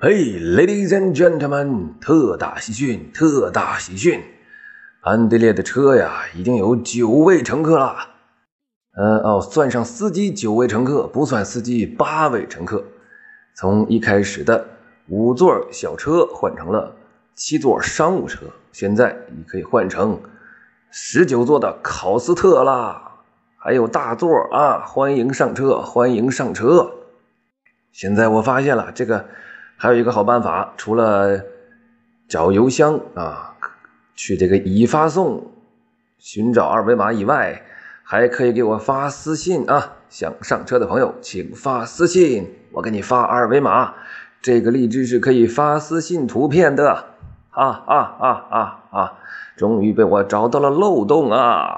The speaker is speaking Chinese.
嘿，Ladies and gentlemen，特大喜讯，特大喜讯！安德烈的车呀，已经有九位乘客了。呃哦，算上司机九位乘客，不算司机八位乘客。从一开始的五座小车换成了七座商务车，现在你可以换成十九座的考斯特啦，还有大座啊！欢迎上车，欢迎上车！现在我发现了这个。还有一个好办法，除了找邮箱啊，去这个已发送寻找二维码以外，还可以给我发私信啊。想上车的朋友，请发私信，我给你发二维码。这个荔枝是可以发私信图片的。啊啊啊啊啊！终于被我找到了漏洞啊！